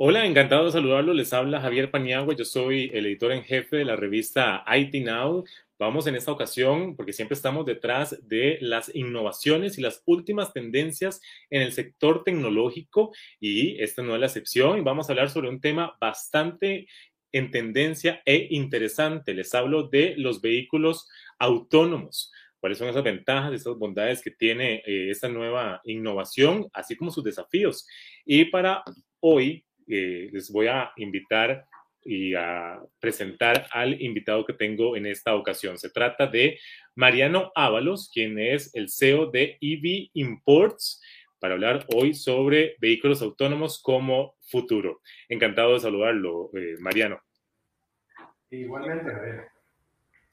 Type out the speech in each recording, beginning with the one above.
Hola, encantado de saludarlo. Les habla Javier Paniagua. Yo soy el editor en jefe de la revista IT Now. Vamos en esta ocasión, porque siempre estamos detrás de las innovaciones y las últimas tendencias en el sector tecnológico y esta no es la excepción. Vamos a hablar sobre un tema bastante en tendencia e interesante. Les hablo de los vehículos autónomos cuáles son esas ventajas, esas bondades que tiene eh, esta nueva innovación, así como sus desafíos. Y para hoy eh, les voy a invitar y a presentar al invitado que tengo en esta ocasión. Se trata de Mariano Ábalos, quien es el CEO de EV Imports, para hablar hoy sobre vehículos autónomos como futuro. Encantado de saludarlo, eh, Mariano. Igualmente.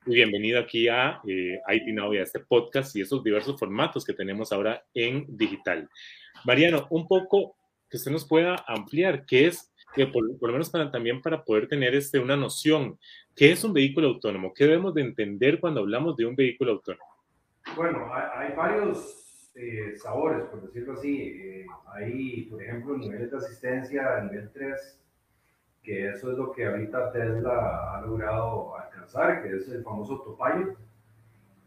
Y bienvenido aquí a eh, IT Now y a este podcast y esos diversos formatos que tenemos ahora en digital. Mariano, un poco que usted nos pueda ampliar, qué es, que por, lo menos para, también para poder tener este, una noción, ¿qué es un vehículo autónomo? ¿Qué debemos de entender cuando hablamos de un vehículo autónomo? Bueno, hay, varios eh, sabores, por decirlo así. Eh, hay, por ejemplo, niveles de asistencia a nivel 3, que eso es lo que ahorita Tesla ha logrado alcanzar, que es el famoso autopilot.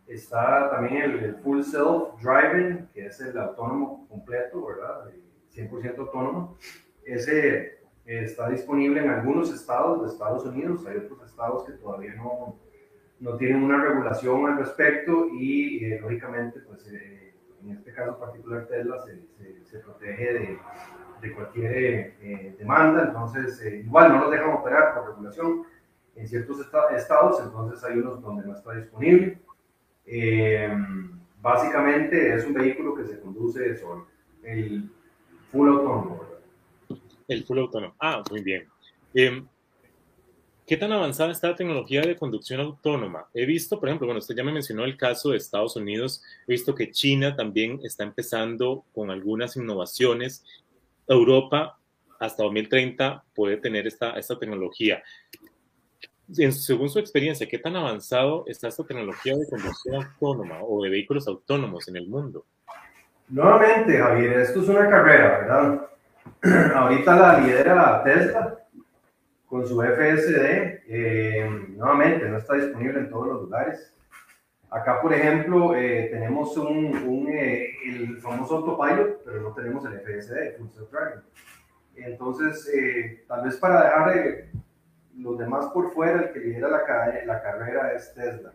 Está también el, el full self driving, que es el autónomo completo, ¿verdad? 100% autónomo. Ese eh, está disponible en algunos estados de Estados Unidos, hay otros estados que todavía no, no tienen una regulación al respecto y eh, lógicamente, pues eh, en este caso particular Tesla se, se, protege de, de cualquier demanda, entonces igual no nos dejan operar por regulación en ciertos estados, entonces hay unos donde no está disponible. básicamente es un vehículo que se conduce solo. El, full autónomo. El full autónomo. Ah, muy bien. ¿Qué tan avanzada está la tecnología de conducción autónoma? He visto, por ejemplo, bueno, usted ya me mencionó el caso de Estados Unidos, he visto que China también está empezando con algunas innovaciones. Europa hasta 2030 puede tener esta, esta tecnología. según su experiencia, ¿qué tan avanzado está esta tecnología de conducción autónoma o de vehículos autónomos en el mundo? Nuevamente, Javier, esto es una carrera, ¿verdad? Ahorita la lidera Tesla con su FSD. Eh, nuevamente, no está disponible en todos los lugares. Acá, por ejemplo, eh, tenemos un, eh, el famoso autopilot, pero no tenemos el FSD, Full Self Driving. Entonces, tal vez para dejar los demás por fuera, el que lidera la, la carrera es Tesla.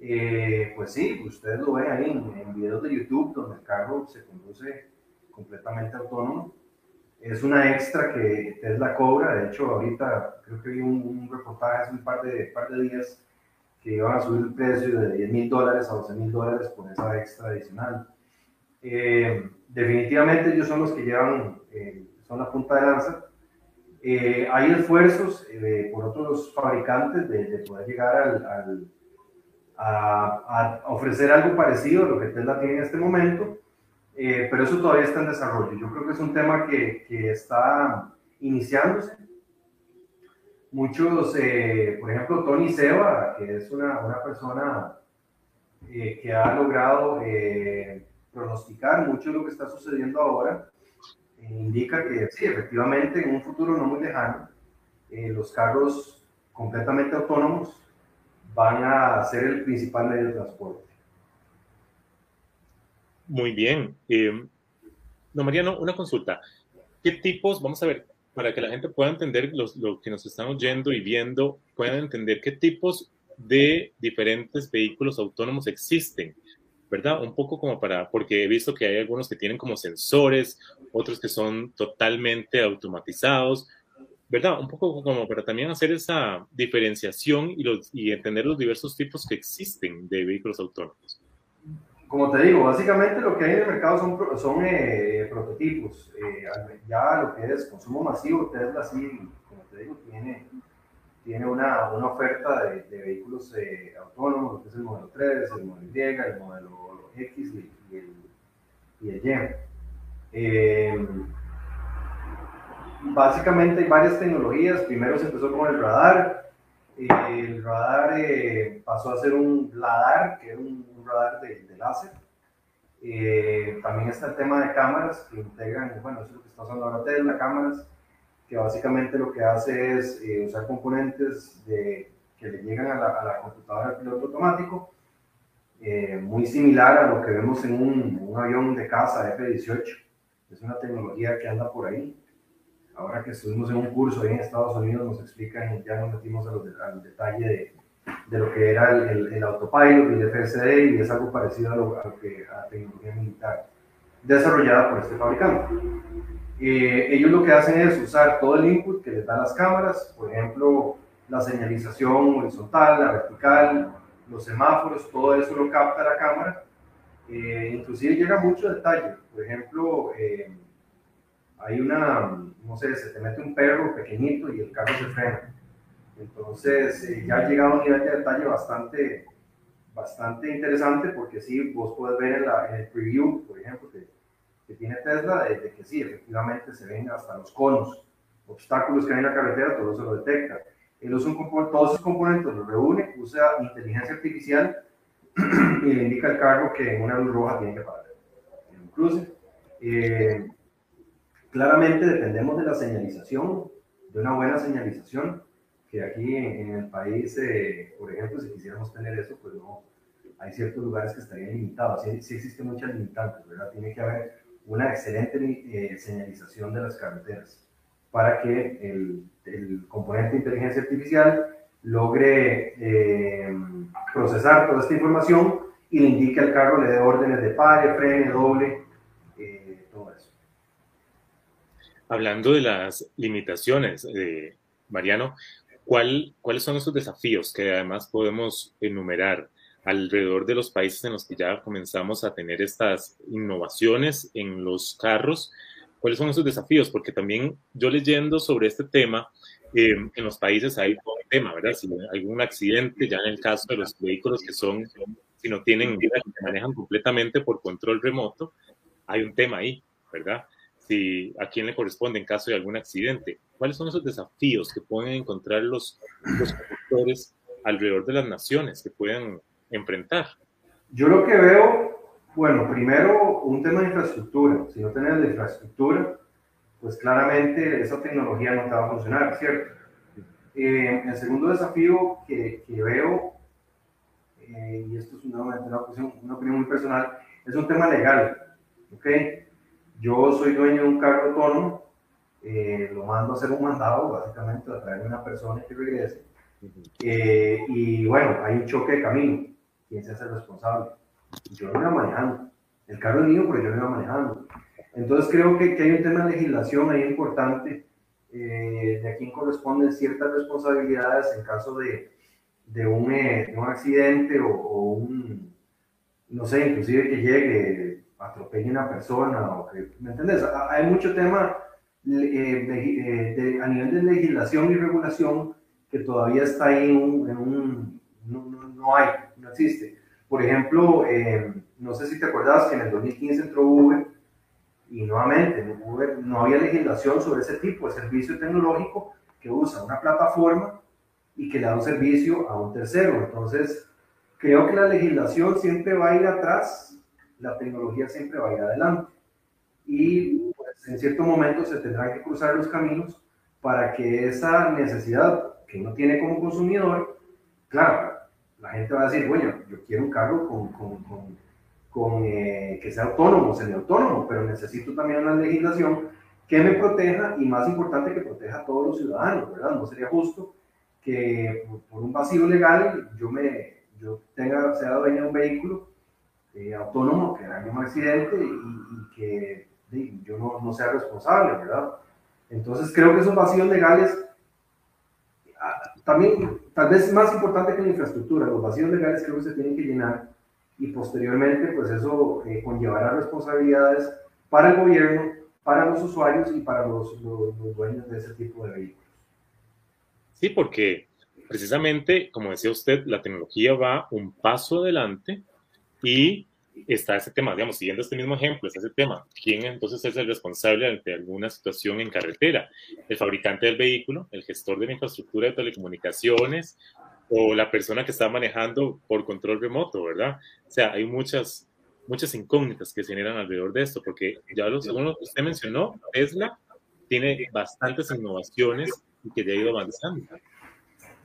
Eh, pues sí, ustedes lo ven ahí en, videos de YouTube donde el carro se conduce completamente autónomo. Es una extra que Tesla cobra. De hecho, ahorita creo que vi un, reportaje hace un par de, par de días que iban a subir el precio de 10 mil dólares a 12 mil dólares por esa extra adicional. Eh, definitivamente ellos son los que llevan, eh, son la punta de lanza. hay esfuerzos por otros fabricantes de, poder llegar al a, ofrecer algo parecido a lo que Tesla tiene en este momento, eh, pero eso todavía está en desarrollo. Yo creo que es un tema que, que está iniciándose. Muchos, eh, por ejemplo, Tony Seba, que es una, una persona eh, que ha logrado pronosticar mucho de lo que está sucediendo ahora, indica que sí, efectivamente, en un futuro no muy lejano, los carros completamente autónomos van a ser el principal medio de transporte. Muy bien. Eh, no, Mariano, una consulta. ¿Qué tipos, vamos a ver, para que la gente pueda entender, los, lo que nos están oyendo y viendo, puedan entender qué tipos de diferentes vehículos autónomos existen, ¿verdad? Un poco como para, porque he visto que hay algunos que tienen como sensores, otros que son totalmente automatizados, ¿verdad? Un poco como para también hacer esa diferenciación y, los, y entender los diversos tipos que existen de vehículos autónomos. Como te digo, básicamente lo que hay en el mercado son, son eh, prototipos. Eh, ya lo que es consumo masivo, Tesla sí, como te digo, tiene, tiene una, una oferta de, vehículos eh, autónomos, es el modelo 3, el modelo Y, el modelo X y, el, y el Y básicamente hay varias tecnologías. Primero se empezó con el radar, el radar eh, pasó a ser un LADAR, que es un, radar de, láser. Eh, también está el tema de cámaras que integran, bueno, eso es lo que está usando ahora Tesla, cámaras, que básicamente lo que hace es eh, usar componentes de, que le llegan a la, a la computadora del piloto automático, muy similar a lo que vemos en un, un avión de caza F-18. Es una tecnología que anda por ahí ahora que estuvimos en un curso ahí en Estados Unidos, nos explican, ya nos metimos al detalle de, de, lo que era el, el, autopilot y el FSD, y es algo parecido a, lo, que, a la tecnología militar desarrollada por este fabricante. Eh, ellos lo que hacen es usar todo el input que les dan las cámaras, por ejemplo, la señalización horizontal, la vertical, los semáforos, todo eso lo capta la cámara. Eh, inclusive llega mucho detalle. Por ejemplo, eh, hay una, no sé, se te mete un perro pequeñito y el carro se frena. Entonces, eh, ya ha llegado a un nivel de detalle bastante, bastante interesante porque sí, vos puedes ver en, el preview, por ejemplo, que, que tiene Tesla, de, que sí, efectivamente se ven hasta los conos, obstáculos que hay en la carretera, todo eso lo detecta. Él usa un, todos esos componentes los reúne, usa inteligencia artificial y le indica al carro que en una luz roja tiene que parar. Incluso, eh, Claramente dependemos de la señalización, de una buena señalización, que aquí en, el país, eh, por ejemplo, si quisiéramos tener eso, pues no, hay ciertos lugares que estarían limitados, sí, sí existen muchas limitantes, ¿verdad? Tiene que haber una excelente eh, señalización de las carreteras para que el, el componente de inteligencia artificial logre eh, procesar toda esta información y le indique al carro, le dé órdenes de pare, frene, doble, Hablando de las limitaciones, eh, Mariano, ¿cuál, ¿cuáles son esos desafíos que además podemos enumerar alrededor de los países en los que ya comenzamos a tener estas innovaciones en los carros? ¿Cuáles son esos desafíos? Porque también yo leyendo sobre este tema, eh, en los países hay un tema, ¿verdad? Si hay algún accidente, ya en el caso de los vehículos que son, si no tienen, que manejan completamente por control remoto, hay un tema ahí, ¿verdad? Si, a quién le corresponde en caso de algún accidente. ¿Cuáles son esos desafíos que pueden encontrar los, los conductores alrededor de las naciones que pueden enfrentar? Yo lo que veo, bueno, primero un tema de infraestructura. Si no tenés la infraestructura, pues claramente esa tecnología no te va a funcionar, ¿cierto? Eh, el segundo desafío que, que veo, eh, y esto es una, una, opinión, una opinión muy personal, es un tema legal, ¿ok? Yo soy dueño de un carro autónomo, eh, lo mando a hacer un mandado, básicamente, a traer una persona que regrese. Eh, y bueno, hay un choque de camino. ¿Quién se hace responsable? Yo no iba manejando. El carro es mío, pero yo no iba manejando. Entonces creo que, que hay un tema de legislación ahí importante eh, de a quién corresponden ciertas responsabilidades en caso de, de, un, un, accidente o, o, un, no sé, inclusive que llegue atropelle una persona o que, ¿me entiendes? Hay mucho tema eh, eh, a nivel de legislación y regulación que todavía está ahí en un, no, no, hay, no existe. Por ejemplo, eh, no sé si te acuerdas que en el 2015 entró Uber y nuevamente en Uber no había legislación sobre ese tipo de servicio tecnológico que usa una plataforma y que le da un servicio a un tercero. Entonces, creo que la legislación siempre va a ir atrás la tecnología siempre va a ir adelante. Y pues, en cierto momento se tendrán que cruzar los caminos para que esa necesidad que uno tiene como consumidor, claro, la gente va a decir, bueno, yo quiero un carro con, con, con, eh, que sea autónomo, semiautónomo, pero necesito también una legislación que me proteja y más importante que proteja a todos los ciudadanos, ¿verdad? No sería justo que por, un vacío legal yo, me, yo tenga, sea dueño de un vehículo eh, autónomo que haya un accidente y, que yo no, no, sea responsable, ¿verdad? Entonces creo que esos vacíos legales, ah, también tal vez más importante que la infraestructura, los vacíos legales creo que se tienen que llenar y posteriormente pues eso eh, conllevará responsabilidades para el gobierno, para los usuarios y para los, los, los dueños de ese tipo de vehículos. Sí, porque precisamente, como decía usted, la tecnología va un paso adelante y está ese tema, digamos, siguiendo este mismo ejemplo, está ese tema, ¿quién entonces es el responsable ante alguna situación en carretera? ¿El fabricante del vehículo, el gestor de la infraestructura de telecomunicaciones o la persona que está manejando por control remoto, ¿verdad? O sea, hay muchas, muchas incógnitas que se generan alrededor de esto, porque ya lo, según lo que usted mencionó, Tesla tiene bastantes innovaciones y que ya ha ido avanzando.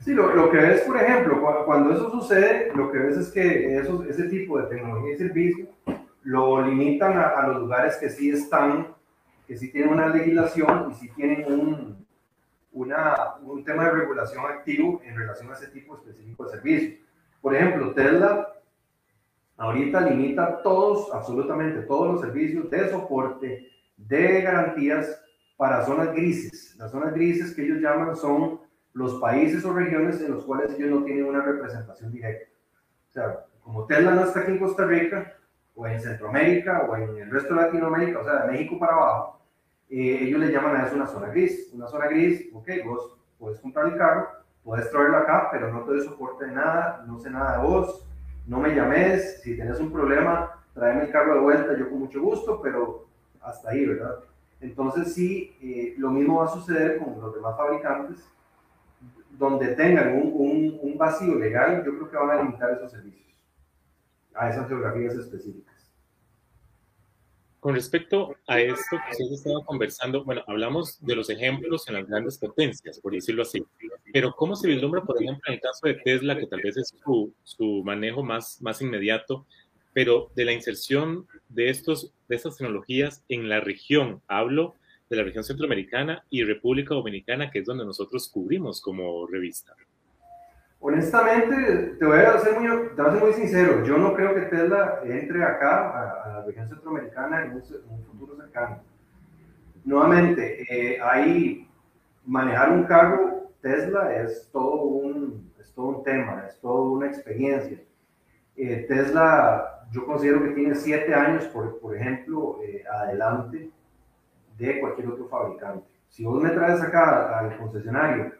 Sí, lo, lo, que ves, por ejemplo, cuando, eso sucede, lo que ves es que esos, ese tipo de tecnología y servicio lo limitan a, a, los lugares que sí están, que sí tienen una legislación y sí tienen un, una, un tema de regulación activo en relación a ese tipo específico de servicio. Por ejemplo, Tesla ahorita limita todos, absolutamente todos los servicios de soporte, de garantías para zonas grises. Las zonas grises que ellos llaman son los países o regiones en los cuales ellos no tienen una representación directa. O sea, como Tesla no está aquí en Costa Rica, o en Centroamérica, o en el resto de Latinoamérica, o sea, de México para abajo, eh, ellos le llaman a eso una zona gris. Una zona gris, ok, vos puedes comprar el carro, puedes traerlo acá, pero no te doy soporte de nada, no sé nada de vos, no me llames, si tienes un problema, tráeme el carro de vuelta, yo con mucho gusto, pero hasta ahí, ¿verdad? Entonces sí, eh, lo mismo va a suceder con los demás fabricantes donde tengan un, un, vacío legal, yo creo que van a limitar esos servicios a esas geografías específicas. Con respecto a esto que ustedes estaban conversando, bueno, hablamos de los ejemplos en las grandes potencias, por decirlo así, pero ¿cómo se vislumbra, por ejemplo, en el caso de Tesla, que tal vez es su, su manejo más, más inmediato, pero de la inserción de, estos, de estas tecnologías en la región? Hablo de la región centroamericana y República Dominicana, que es donde nosotros cubrimos como revista? Honestamente, te voy a ser muy, te voy a ser muy sincero, yo no creo que Tesla entre acá, a, la región centroamericana, en un, futuro cercano. Nuevamente, eh, ahí manejar un carro Tesla es todo un, es todo un tema, es toda una experiencia. Eh, Tesla, yo considero que tiene siete años, por, por ejemplo, eh, adelante de cualquier otro fabricante. Si vos me traes acá al concesionario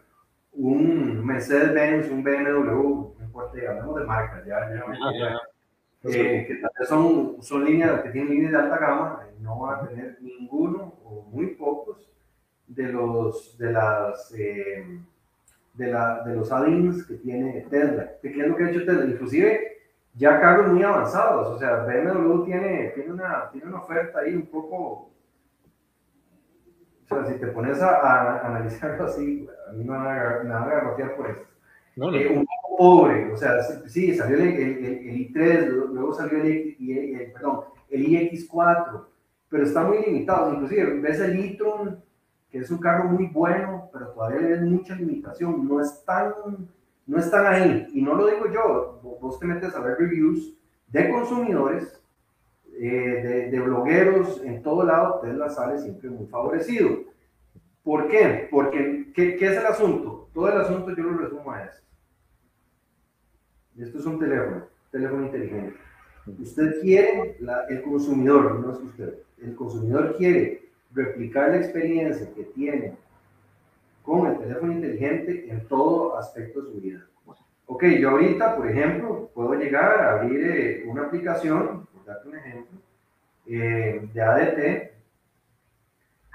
un Mercedes-Benz, un BMW, no importa, hablamos de marcas, ya, ya, eh, que son, son líneas que tienen líneas de alta gama, eh, no van a tener ninguno o muy pocos de los de las eh, de, la, de los add-ins que tiene Tesla. ¿Qué es lo que ha hecho Tesla? Inclusive ya carros muy avanzados, o sea, BMW tiene, tiene, una, tiene una oferta ahí un poco o sea, si te pones a, analizarlo así, a mí me van a, me van a garrotear por esto. No, no. Eh, un poco pobre, o sea, sí, salió el, el, i3, luego salió el, perdón, el iX4, pero está muy limitado. Inclusive, ves el e-tron, que es un carro muy bueno, pero todavía ves mucha limitación, no están, no están ahí. Y no lo digo yo, vos te metes a ver reviews de consumidores eh, de, blogueros en todo lado, Tesla sale siempre muy favorecido. ¿Por qué? Porque, ¿qué, ¿qué, es el asunto? Todo el asunto yo lo resumo a esto. Esto es un teléfono, teléfono inteligente. Usted quiere, el consumidor, no es usted, el consumidor quiere replicar la experiencia que tiene con el teléfono inteligente en todo aspecto de su vida. Ok, yo ahorita, por ejemplo, puedo llegar a abrir eh, una aplicación darte un ejemplo, eh, de ADT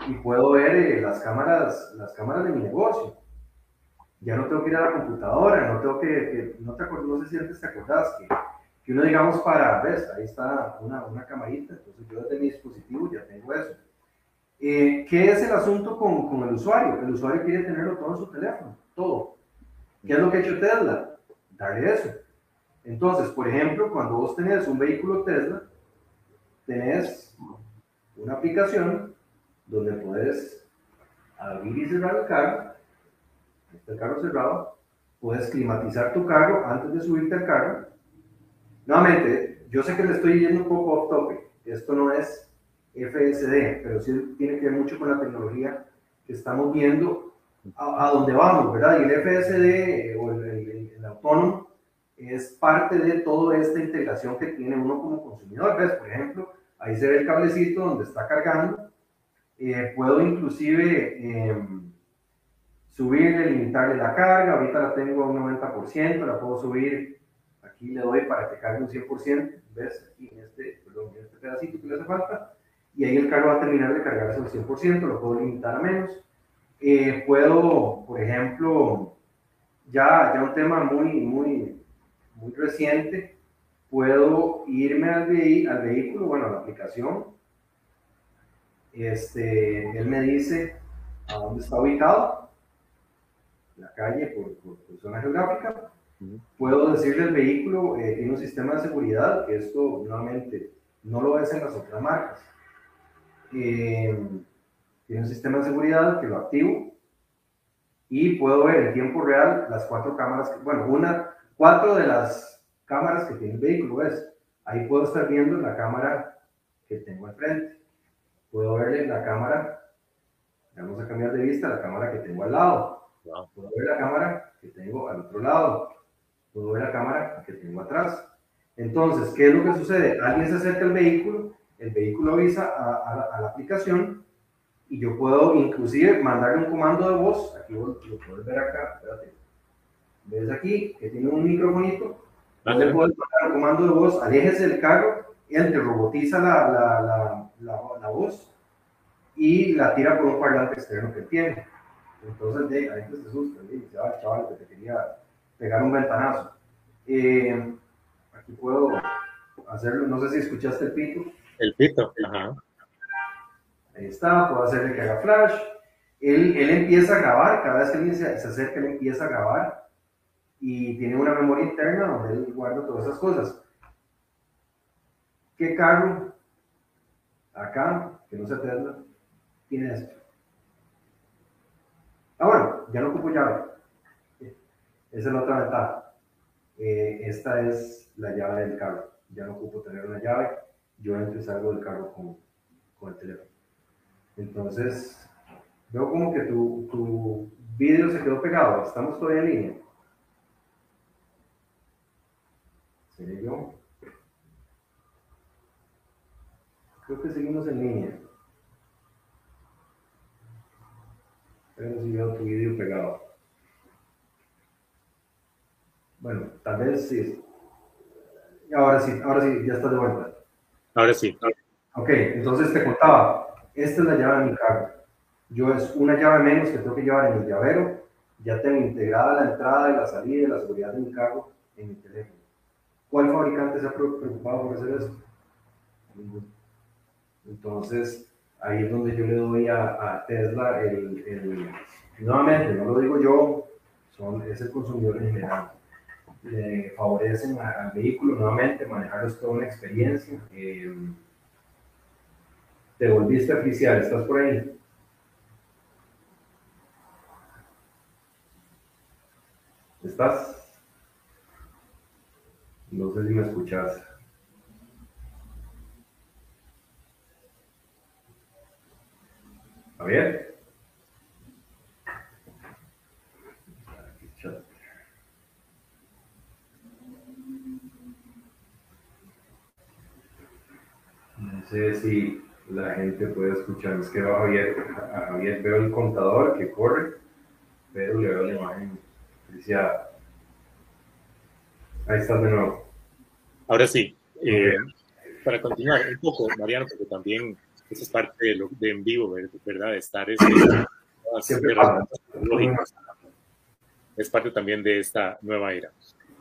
y puedo ver eh, las, cámaras, las cámaras de mi negocio. Ya no tengo que ir a la computadora, no tengo que, no, te no sé si antes te acordás que, que uno digamos para, ves, ahí está una, una camarita, entonces yo desde mi dispositivo ya tengo eso. Eh, ¿Qué es el asunto con, con, el usuario? El usuario quiere tenerlo todo en su teléfono, todo. ¿Qué es lo que ha hecho Tesla? Darle eso. Entonces, por ejemplo, cuando vos tenés un vehículo Tesla, tenés una aplicación donde puedes abrir y cerrar el carro, este carro cerrado, puedes climatizar tu carro antes de subirte al carro. Nuevamente, yo sé que le estoy yendo un poco off topic, esto no es FSD, pero sí tiene que ver mucho con la tecnología que estamos viendo a, a dónde vamos, ¿verdad? Y el FSD o el autónomo es parte de toda esta integración que tiene uno como consumidor. ¿Ves? Por ejemplo, ahí se ve el cablecito donde está cargando. Eh, puedo inclusive eh, subirle, limitarle la carga. Ahorita la tengo a un 90%, la puedo subir. Aquí le doy para que cargue un 100%. ¿ves? Aquí en este, perdón, en este pedacito que le hace falta, y ahí el carro va a terminar de cargarse al 100%, lo puedo limitar a menos. Eh, puedo, por ejemplo, ya, ya un tema muy, muy, muy reciente, puedo irme al, al vehículo, bueno, a la aplicación, este, él me dice a dónde está ubicado, la calle por, por, zona geográfica. Puedo decirle al vehículo, eh, tiene un sistema de seguridad, que esto nuevamente no lo es en las otras marcas. Eh, tiene un sistema de seguridad que lo activo y puedo ver en tiempo real las cuatro cámaras, bueno, una, cuatro de las cámaras que tiene el vehículo, es, ahí puedo estar viendo la cámara que tengo al frente. Puedo verle la cámara, vamos a cambiar de vista, la cámara que tengo al lado, puedo ver la cámara que tengo al otro lado, puedo ver la cámara que tengo atrás. Entonces, ¿qué es lo que sucede? Alguien se acerca al vehículo, el vehículo avisa a, la, aplicación y yo puedo inclusive mandarle un comando de voz, aquí lo, puedes ver acá, espérate, ves aquí que tiene un microfonito, puedes mandar un comando de voz, aléjese del carro él te robotiza la, la, la, la, voz y la tira por un parlante externo que tiene. Entonces, de ahí se asusta, dice, ah, chaval, que te quería pegar un ventanazo. Eh, aquí puedo hacerlo, no sé si escuchaste el pito. El pito, ajá. Ahí está, puedo hacerle que haga flash. Él, él empieza a grabar, cada vez que alguien se, se acerca, él empieza a grabar y tiene una memoria interna donde él guarda todas esas cosas. ¿Qué carro acá, que no se Tesla, tiene esto? Ah, bueno, ya no ocupo llave. Esa es la otra ventaja. Eh, esta es la llave del carro. Ya no ocupo tener una llave. Yo entro y salgo del carro con, con el teléfono. Entonces, veo como que tu, tu vídeo se quedó pegado. Estamos todavía en línea. Creo que seguimos en línea. Pero si veo tu vídeo pegado. Bueno, tal vez sí. Ahora sí, ahora sí, ya está de vuelta. Ahora sí. Ok, entonces te contaba, esta es la llave de mi carro. Yo es una llave menos que tengo que llevar en el llavero. Ya tengo integrada la entrada y la salida y la seguridad de mi carro en mi teléfono. ¿Cuál fabricante se ha preocupado por hacer eso? Entonces, ahí es donde yo le doy a, Tesla el, nuevamente, no lo digo yo, son, es el consumidor en general. Le favorecen al vehículo nuevamente, manejar es toda una experiencia. Eh, te volviste oficial, ¿estás por ahí? ¿Estás? No sé si me escuchas. ver. No sé si la gente puede escuchar. Es que va Javier, Javier veo el contador que corre, pero le veo la imagen. Decía, ahí está de nuevo. Ahora sí. Eh, para continuar un poco, Mariano, porque también esa es parte de, lo, de en vivo, ¿verdad? De estar este, es parte también de esta nueva era.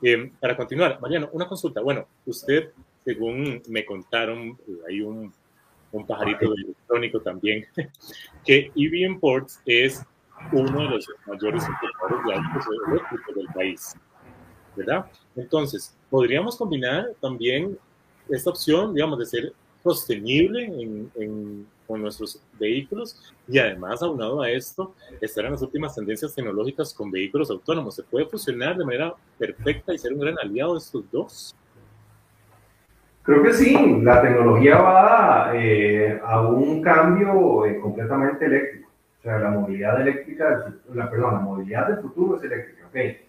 Eh, para continuar, Mariano, una consulta. Bueno, usted, según me contaron, hay un, un pajarito electrónico también, que EV Imports es uno de los mayores importadores de autos eléctricos del país, ¿verdad? Entonces, podríamos combinar también esta opción, digamos, de ser sostenible en, con nuestros vehículos y además, aunado a esto, estar en las últimas tendencias tecnológicas con vehículos autónomos. ¿Se puede fusionar de manera perfecta y ser un gran aliado de estos dos? Creo que sí, la tecnología va eh, a un cambio eh, completamente eléctrico. O sea, la movilidad eléctrica, la, perdón, la movilidad del futuro es eléctrica. Okay.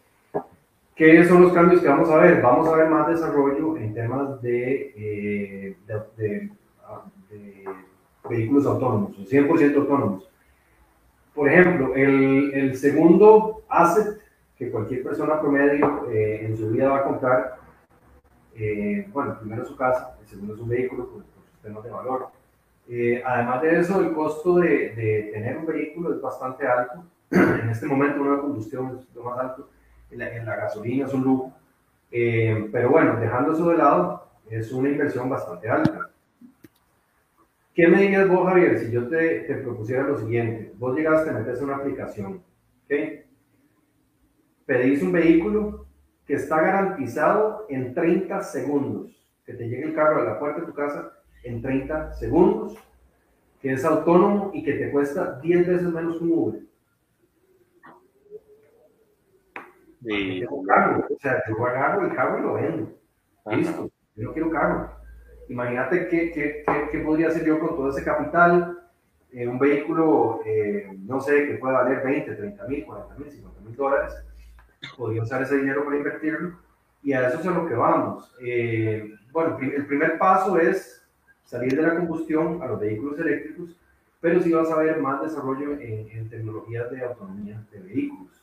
¿Qué son los cambios que vamos a ver? Vamos a ver más desarrollo en temas de, eh, de, vehículos autónomos, 100% autónomos. Por ejemplo, el, el, segundo asset que cualquier persona promedio eh, en su vida va a comprar Eh, bueno, primero su casa, el segundo es un vehículo por, sus temas de valor. Eh, además de eso, el costo de, de, tener un vehículo es bastante alto. en este momento una combustión es lo más alto, la, en la gasolina es un lujo. Eh, pero bueno, dejando eso de lado, es una inversión bastante alta. ¿Qué me dirías vos, Javier, si yo te, te propusiera lo siguiente? Vos llegaste, metes una aplicación, ¿ok? Pedís un vehículo que está garantizado en 30 segundos, que te llegue el carro a la puerta de tu casa en 30 segundos, que es autónomo y que te cuesta 10 veces menos un Uber. Y... Carro, o sea, yo agarro el carro y lo vendo. Listo, yo no quiero carro. Imagínate qué, qué, qué, podría hacer yo con todo ese capital. Eh, un vehículo, eh, no sé, que pueda valer 20, 30 mil, 40 mil, 50 mil dólares. Podría usar ese dinero para invertirlo. Y a eso es a lo que vamos. Eh, bueno, el primer paso es salir de la combustión a los vehículos eléctricos, pero sí vas a ver más desarrollo en, en tecnologías de autonomía de vehículos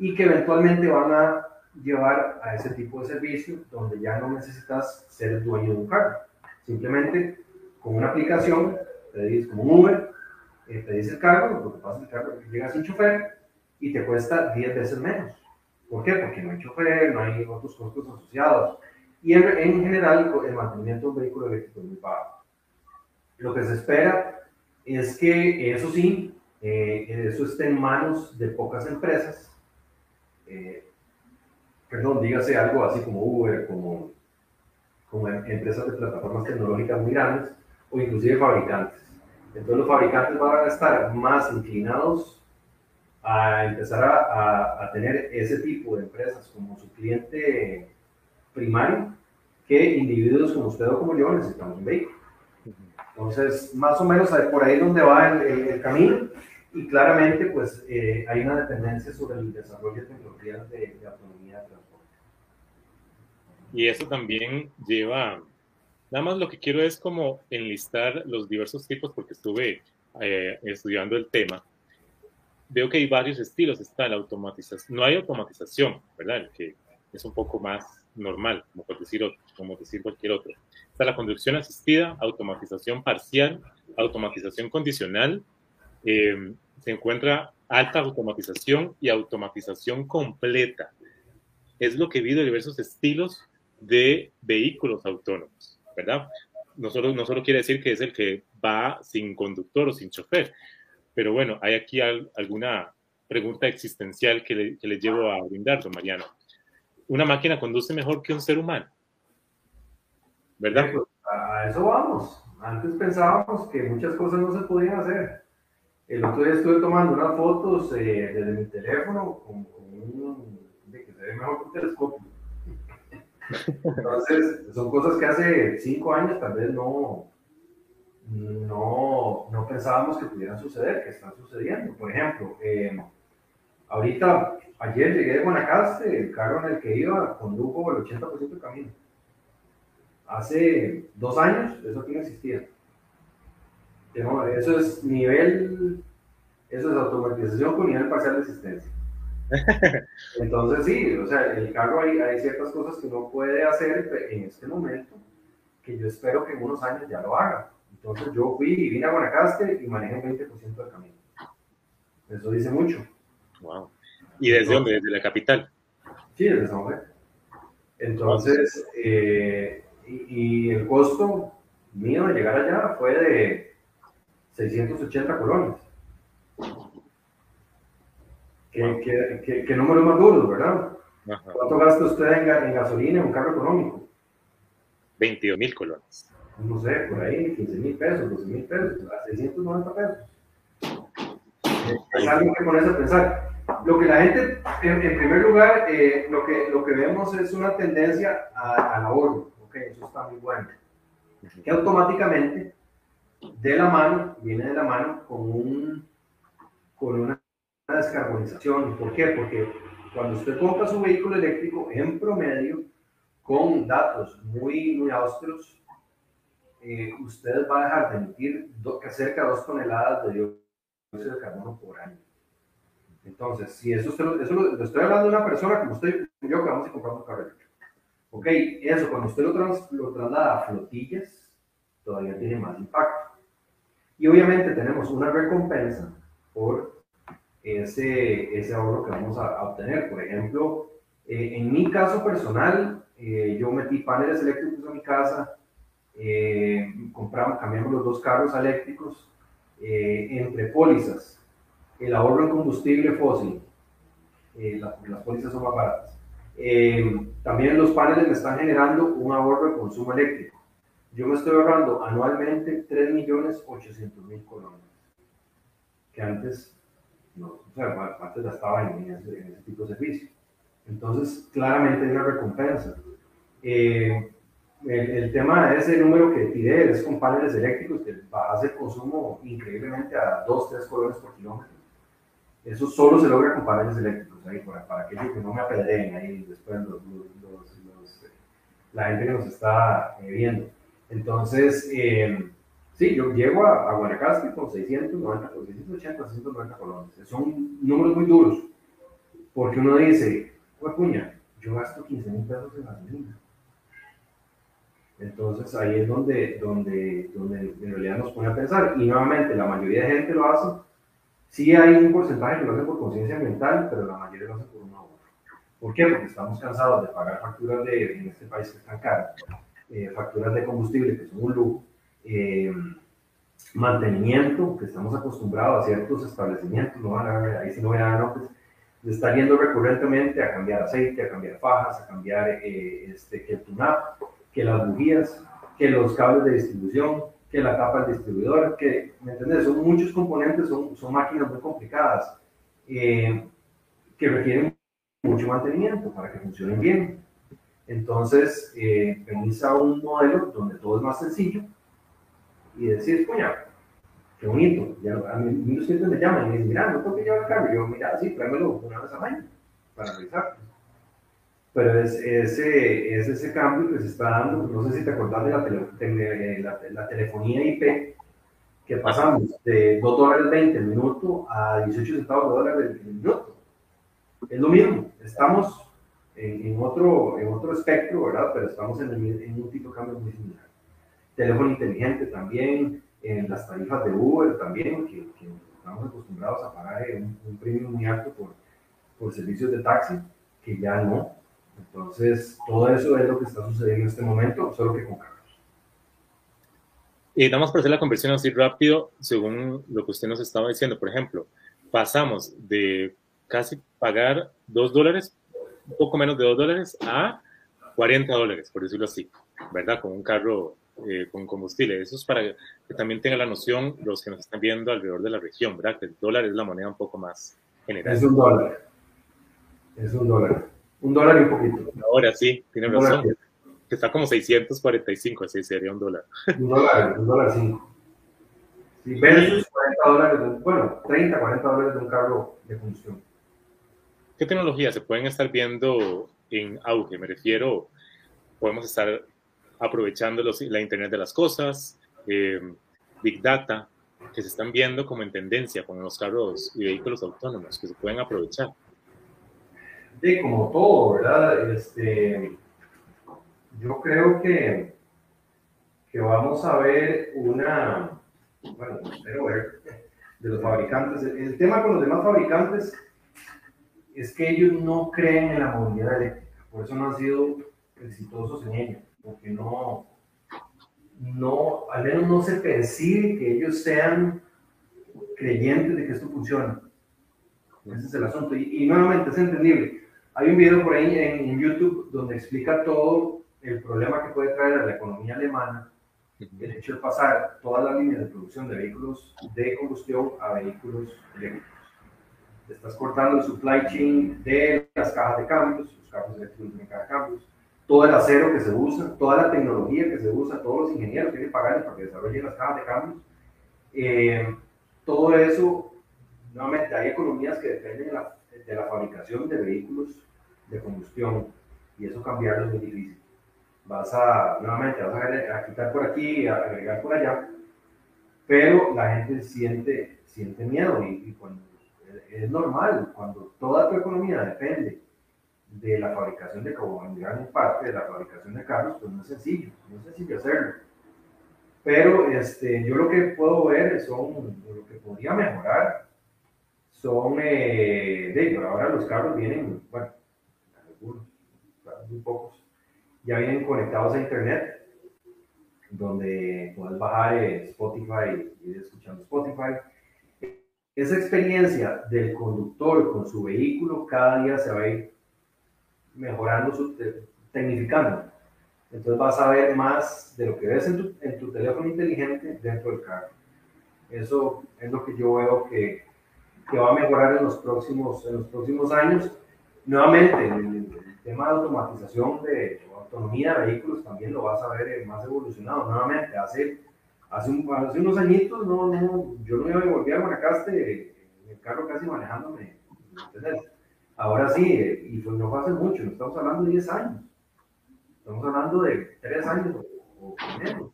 y que eventualmente van a llevar a ese tipo de servicio donde ya no necesitas ser dueño de un carro. Simplemente con una aplicación, dices como un Uber, eh, dice el cargo, lo que pasa es que el carro llega sin chofer y te cuesta 10 veces menos. ¿Por qué? Porque no hay chofer, no hay otros costos asociados. Y en, en general, el mantenimiento de un vehículo eléctrico es muy bajo. Lo que se espera es que eso sí, eh, eso esté en manos de pocas empresas eh, perdón, dígase algo así como Uber, como, como em, empresas de plataformas tecnológicas muy grandes o inclusive fabricantes. Entonces los fabricantes van a estar más inclinados a empezar a, a, tener ese tipo de empresas como su cliente primario que individuos como usted o como yo necesitamos un vehículo. Entonces, más o menos por ahí es donde va el, el camino y claramente, pues, eh, hay una dependencia sobre el desarrollo de tecnologías de, autonomía de transporte. Y eso también lleva, nada más lo que quiero es como enlistar los diversos tipos, porque estuve eh, estudiando el tema. Veo que hay varios estilos, está la automatización, no hay automatización, ¿verdad? Que es un poco más normal, como por decir otro, como decir cualquier otro. Está la conducción asistida, automatización parcial, automatización condicional, eh, se encuentra alta automatización y automatización completa. Es lo que vi de diversos estilos de vehículos autónomos, ¿verdad? No solo, no solo quiere decir que es el que va sin conductor o sin chofer, pero bueno, hay aquí alguna pregunta existencial que le, que le llevo a brindar, don Mariano. ¿Una máquina conduce mejor que un ser humano? ¿Verdad? A eso vamos. Antes pensábamos que muchas cosas no se podían hacer. El otro día estuve tomando unas fotos eh, desde mi teléfono con, un, de que se ve mejor que un telescopio. Entonces, son cosas que hace cinco años tal vez no, no, no pensábamos que pudieran suceder, que están sucediendo. Por ejemplo, eh, ahorita, ayer llegué de Guanacaste, el carro en el que iba condujo el 80% del camino. Hace dos años eso aquí no existía eso es nivel, eso es automatización con nivel parcial de existencia. Entonces sí, o sea, el carro hay, hay ciertas cosas que no puede hacer en este momento, que yo espero que en unos años ya lo haga. Entonces yo fui y vine a Guanacaste y manejé un 20% del camino. Eso dice mucho. Wow. ¿Y desde dónde? ¿Desde la capital? Sí, desde San José. Entonces, eh, y, y, el costo mío de llegar allá fue de 680 colones. ¿Qué, qué, qué, números más duros, ¿verdad? ¿Cuánto gasta usted en, gasolina en un carro económico? 22 mil colones. No sé, por ahí, 15 mil pesos, 12 mil pesos, 690 pesos. Es algo que pones a pensar. Lo que la gente, en, primer lugar, eh, lo, que, lo que vemos es una tendencia al ahorro. Ok, eso está muy bueno. Que automáticamente de la mano, viene de la mano con, un, con una descarbonización. ¿Por qué? Porque cuando usted compra su vehículo eléctrico, en promedio, con datos muy, muy austeros, eh, usted va a dejar de emitir cerca de 2 toneladas de dióxido de carbono por año. Entonces, si eso, usted, eso lo, estoy hablando de una persona como usted yo que vamos a comprar un carro eléctrico. Ok, eso, cuando usted lo, trans, lo traslada a flotillas, todavía tiene más impacto. Y obviamente tenemos una recompensa por ese, ese ahorro que vamos a, obtener. Por ejemplo, eh, en mi caso personal, eh, yo metí paneles eléctricos a mi casa, eh, compramos, cambiamos los dos carros eléctricos entre pólizas, el ahorro en combustible fósil, las pólizas son más baratas. también los paneles me están generando un ahorro de consumo eléctrico. Yo me estoy ahorrando anualmente 3.800.000 colones, que antes, no, o sea, antes ya estaba en ese, en ese tipo de servicio. Entonces, claramente hay una recompensa. Eh, el, tema de ese número que tiré es con paneles eléctricos que a hacer consumo increíblemente a 2, 3 colones por kilómetro. Eso solo se logra con paneles eléctricos, ahí, para, para que no me apedreen ahí después los, la gente que nos está eh, viendo. Entonces, eh, sí, yo llego a, a Guanacaste con 690, 680, 690 colones. Son números muy duros, porque uno dice, puña, yo gasto 15 mil pesos en gasolina. Entonces ahí es donde, donde, donde en realidad nos pone a pensar. Y nuevamente, la mayoría de gente lo hace. Sí hay un porcentaje que lo hace por conciencia ambiental, pero la mayoría lo hace por un ahorro. ¿Por qué? Porque estamos cansados de pagar facturas de, en este país que están caras, eh, facturas de combustible que son un lujo, eh, mantenimiento, que estamos acostumbrados a ciertos establecimientos, no van a ahí sí no van a no, pues, de estar yendo recurrentemente a cambiar aceite, a cambiar fajas, a cambiar eh, este, que el tunap, que las bujías, que los cables de distribución, que la tapa del distribuidor, que, ¿me entiendes? Son muchos componentes, son, son máquinas muy complicadas que requieren mucho mantenimiento para que funcionen bien. Entonces, eh, un modelo donde todo es más sencillo y decir, coño, qué bonito. Ya, a mí mis clientes me llaman y me dicen, mira, no tengo que llevar el carro. Y yo, mira, sí, tráemelo una vez al año para revisar. Pero es ese, es ese cambio que se está dando. No sé si te acordás de la, tele, la, la, telefonía IP, que pasamos de 2 dólares 20 el minuto a 18 centavos de dólares el minuto. Es lo mismo. Estamos en, en, otro, en otro espectro, ¿verdad? Pero estamos en, el, en un tipo de cambio muy similar. Teléfono inteligente también en las tarifas de Uber también, que, estamos acostumbrados a pagar un, un premio muy alto por, por servicios de taxi, que ya no. Entonces, todo eso es lo que está sucediendo en este momento, solo que con carros. Y nada más para hacer la conversión así rápido, según lo que usted nos estaba diciendo, por ejemplo, pasamos de casi pagar 2 dólares, un poco menos de 2 dólares, a 40 dólares, por decirlo así, ¿verdad? Con un carro eh, con combustible. Eso es para que también tengan la noción los que nos están viendo alrededor de la región, ¿verdad? Que el dólar es la moneda un poco más general. Es un dólar. Es un dólar. Un dólar y un poquito. Ahora sí, tiene razón. Que está como 645, así sería un dólar. Un dólar, un dólar cinco. Sí, versus 40 dólares, bueno, 30, 40 dólares de un carro de combustión. ¿Qué tecnologías se pueden estar viendo en auge? Me refiero, podemos estar aprovechando la Internet de las Cosas, eh, Big Data, que se están viendo como en tendencia con los carros y vehículos autónomos, que se pueden aprovechar. De como todo, ¿verdad? Este, yo creo que, que vamos a ver una, bueno, espero ver, de los fabricantes. El tema con los demás fabricantes es que ellos no creen en la movilidad eléctrica, por eso no han sido exitosos en ello porque no, no, al menos no se percibe que ellos sean creyentes de que esto funciona. Ese es el asunto. Y, nuevamente es entendible. Hay un video por ahí en, YouTube donde explica todo el problema que puede traer a la economía alemana el hecho de pasar todas las líneas de producción de vehículos de combustión a vehículos eléctricos. Estás cortando el supply chain de las cajas de cambios, los carros eléctricos de cambios, todo el acero que se usa, toda la tecnología que se usa, todos los ingenieros que hay que pagarles para que desarrollen las cajas de cambios. Eh, todo eso, nuevamente, hay economías que dependen de la, de la, fabricación de vehículos de combustión y eso cambiarlo es muy difícil. Vas a, nuevamente, vas a, a quitar por aquí, a agregar por allá, pero la gente siente, siente miedo y, y cuando, es normal, cuando toda tu economía depende de la fabricación de carros, en gran parte de la fabricación de carros, pues no es sencillo, no es sencillo hacerlo. Pero este, yo lo que puedo ver son, lo que podría mejorar, son, eh, de, ahora los carros vienen, bueno, algunos, muy pocos, ya vienen conectados a internet, donde puedes bajar eh, Spotify y ir escuchando Spotify. Esa experiencia del conductor con su vehículo cada día se va a ir mejorando, su, tecnificando. Entonces vas a ver más de lo que ves en tu, en tu teléfono inteligente dentro del carro. Eso es lo que yo veo que, que va a mejorar en los próximos, en los próximos años. Nuevamente, el, el tema de automatización de autonomía de vehículos también lo vas a ver más evolucionado. Nuevamente, hace, hace, hace unos añitos no, no, yo no iba a volver a Guanacaste en el carro casi manejándome. Ahora sí, eh, y pues no hace mucho, no estamos hablando de 10 años. Estamos hablando de 3 años o, menos.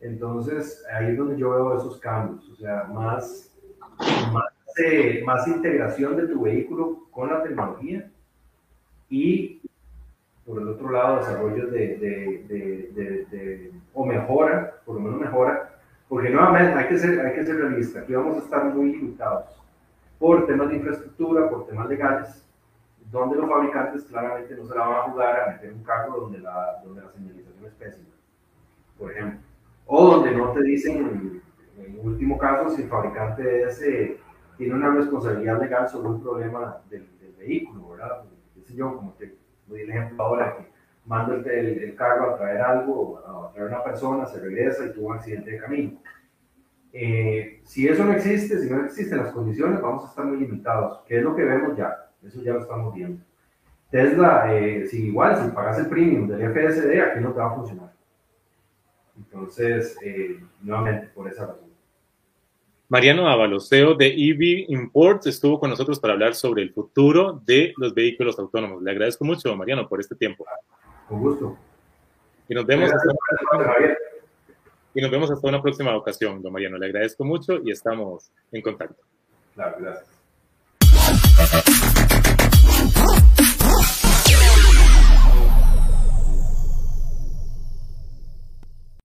Entonces, ahí es donde yo veo esos cambios, o sea, más, más, eh, más integración de tu vehículo con la tecnología y por el otro lado, desarrollo de, de, de, de, o mejora, por lo menos mejora, porque nuevamente hay que ser, hay que ser realista, aquí vamos a estar muy limitados por temas de infraestructura, por temas legales, donde los fabricantes claramente no se la van a jugar a meter un carro donde la, donde la señalización es pésima, por ejemplo, o donde no te dicen, en último caso, si el fabricante ese tiene una responsabilidad legal sobre un problema del, del vehículo, ¿verdad? Yo, como te doy el ejemplo ahora que mando el, el, carro a traer algo, a traer una persona, se regresa y tuvo un accidente de camino. Eh, si eso no existe, si no existen las condiciones, vamos a estar muy limitados, que es lo que vemos ya, eso ya lo estamos viendo. Tesla, eh, si igual, si pagas el premium del FSD, aquí no te va a funcionar. Entonces, eh, nuevamente, por esa razón. Mariano Ábalos, CEO de EV Imports, estuvo con nosotros para hablar sobre el futuro de los vehículos autónomos. Le agradezco mucho, Mariano, por este tiempo. Con gusto. Y nos vemos, hasta, y nos vemos hasta una próxima ocasión, don Mariano. Le agradezco mucho y estamos en contacto. Claro, gracias.